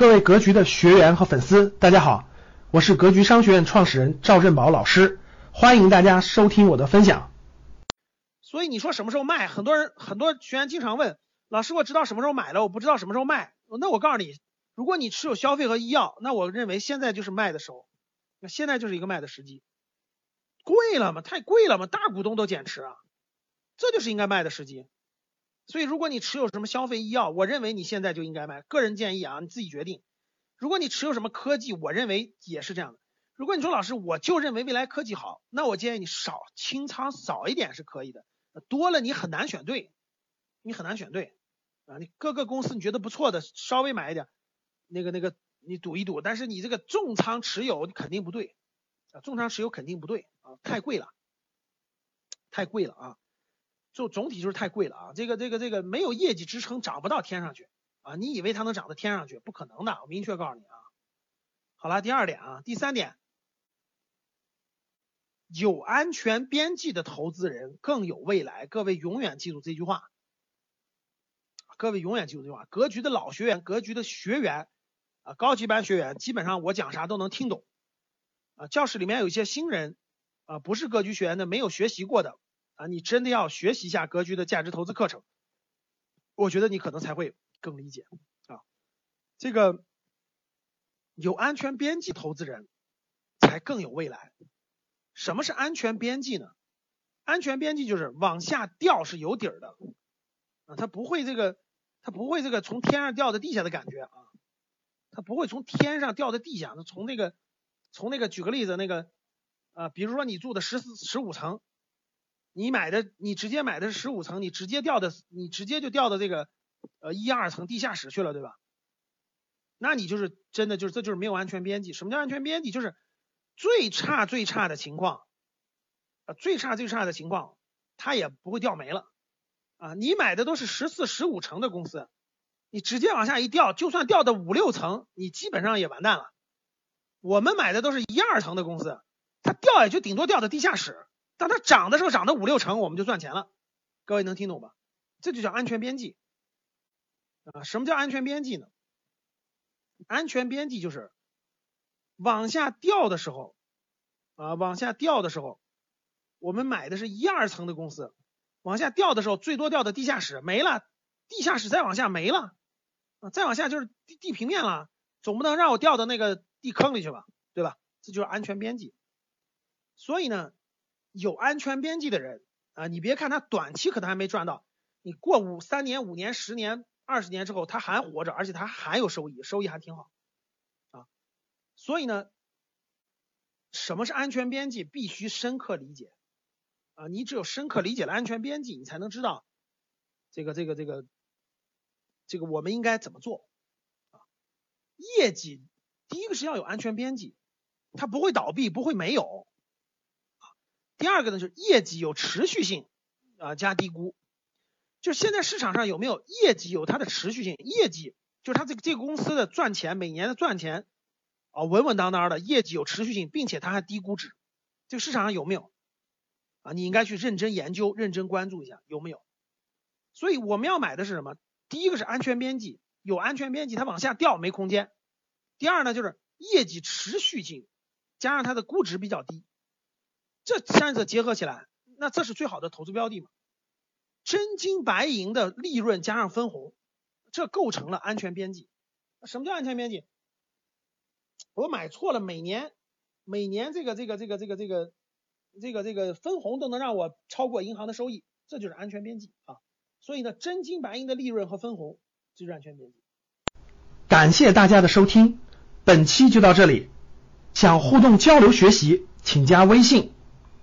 各位格局的学员和粉丝，大家好，我是格局商学院创始人赵振宝老师，欢迎大家收听我的分享。所以你说什么时候卖？很多人很多学员经常问老师，我知道什么时候买了，我不知道什么时候卖。那我告诉你，如果你持有消费和医药，那我认为现在就是卖的时候，那现在就是一个卖的时机。贵了嘛？太贵了嘛？大股东都减持啊，这就是应该卖的时机。所以，如果你持有什么消费医药，我认为你现在就应该卖。个人建议啊，你自己决定。如果你持有什么科技，我认为也是这样的。如果你说老师，我就认为未来科技好，那我建议你少清仓少一点是可以的，多了你很难选对，你很难选对啊。你各个公司你觉得不错的，稍微买一点，那个那个你赌一赌，但是你这个重仓持有肯定不对啊，重仓持有肯定不对啊，太贵了，太贵了啊。就总体就是太贵了啊，这个这个这个没有业绩支撑，涨不到天上去啊！你以为它能涨到天上去？不可能的，我明确告诉你啊。好了，第二点啊，第三点，有安全边际的投资人更有未来。各位永远记住这句话，各位永远记住这句话。格局的老学员，格局的学员啊，高级班学员，基本上我讲啥都能听懂啊。教室里面有一些新人啊，不是格局学员的，没有学习过的。啊，你真的要学习一下格局的价值投资课程，我觉得你可能才会更理解啊。这个有安全边际投资人才更有未来。什么是安全边际呢？安全边际就是往下掉是有底儿的啊，它不会这个，它不会这个从天上掉到地下的感觉啊，它不会从天上掉到地下，从那个从那个举个例子，那个啊，比如说你住的十四十五层。你买的，你直接买的是十五层，你直接掉的，你直接就掉到这个呃一二层地下室去了，对吧？那你就是真的就是这就是没有安全边际。什么叫安全边际？就是最差最差的情况，啊最差最差的情况，它也不会掉没了啊。你买的都是十四十五层的公司，你直接往下一掉，就算掉到五六层，你基本上也完蛋了。我们买的都是一二层的公司，它掉也就顶多掉到地下室。当它涨的时候涨到五六成，我们就赚钱了。各位能听懂吧？这就叫安全边际啊。什么叫安全边际呢？安全边际就是往下掉的时候啊，往下掉的时候，我们买的是一二层的公司，往下掉的时候最多掉到地下室没了，地下室再往下没了啊，再往下就是地地平面了，总不能让我掉到那个地坑里去吧，对吧？这就是安全边际。所以呢。有安全边际的人啊，你别看他短期可能还没赚到，你过五三年、五年、十年、二十年之后，他还活着，而且他还有收益，收益还挺好啊。所以呢，什么是安全边际，必须深刻理解啊。你只有深刻理解了安全边际，你才能知道这个、这个、这个、这个我们应该怎么做啊。业绩第一个是要有安全边际，它不会倒闭，不会没有。第二个呢，就是业绩有持续性啊，加低估。就现在市场上有没有业绩有它的持续性？业绩就是它这个这个公司的赚钱，每年的赚钱啊，稳稳当当的，业绩有持续性，并且它还低估值。这个市场上有没有啊？你应该去认真研究、认真关注一下有没有。所以我们要买的是什么？第一个是安全边际，有安全边际，它往下掉没空间。第二呢，就是业绩持续性，加上它的估值比较低。这三者结合起来，那这是最好的投资标的嘛？真金白银的利润加上分红，这构成了安全边际。什么叫安全边际？我买错了，每年每年这个这个这个这个这个这个这个分红都能让我超过银行的收益，这就是安全边际啊。所以呢，真金白银的利润和分红就是安全边际。感谢大家的收听，本期就到这里。想互动交流学习，请加微信。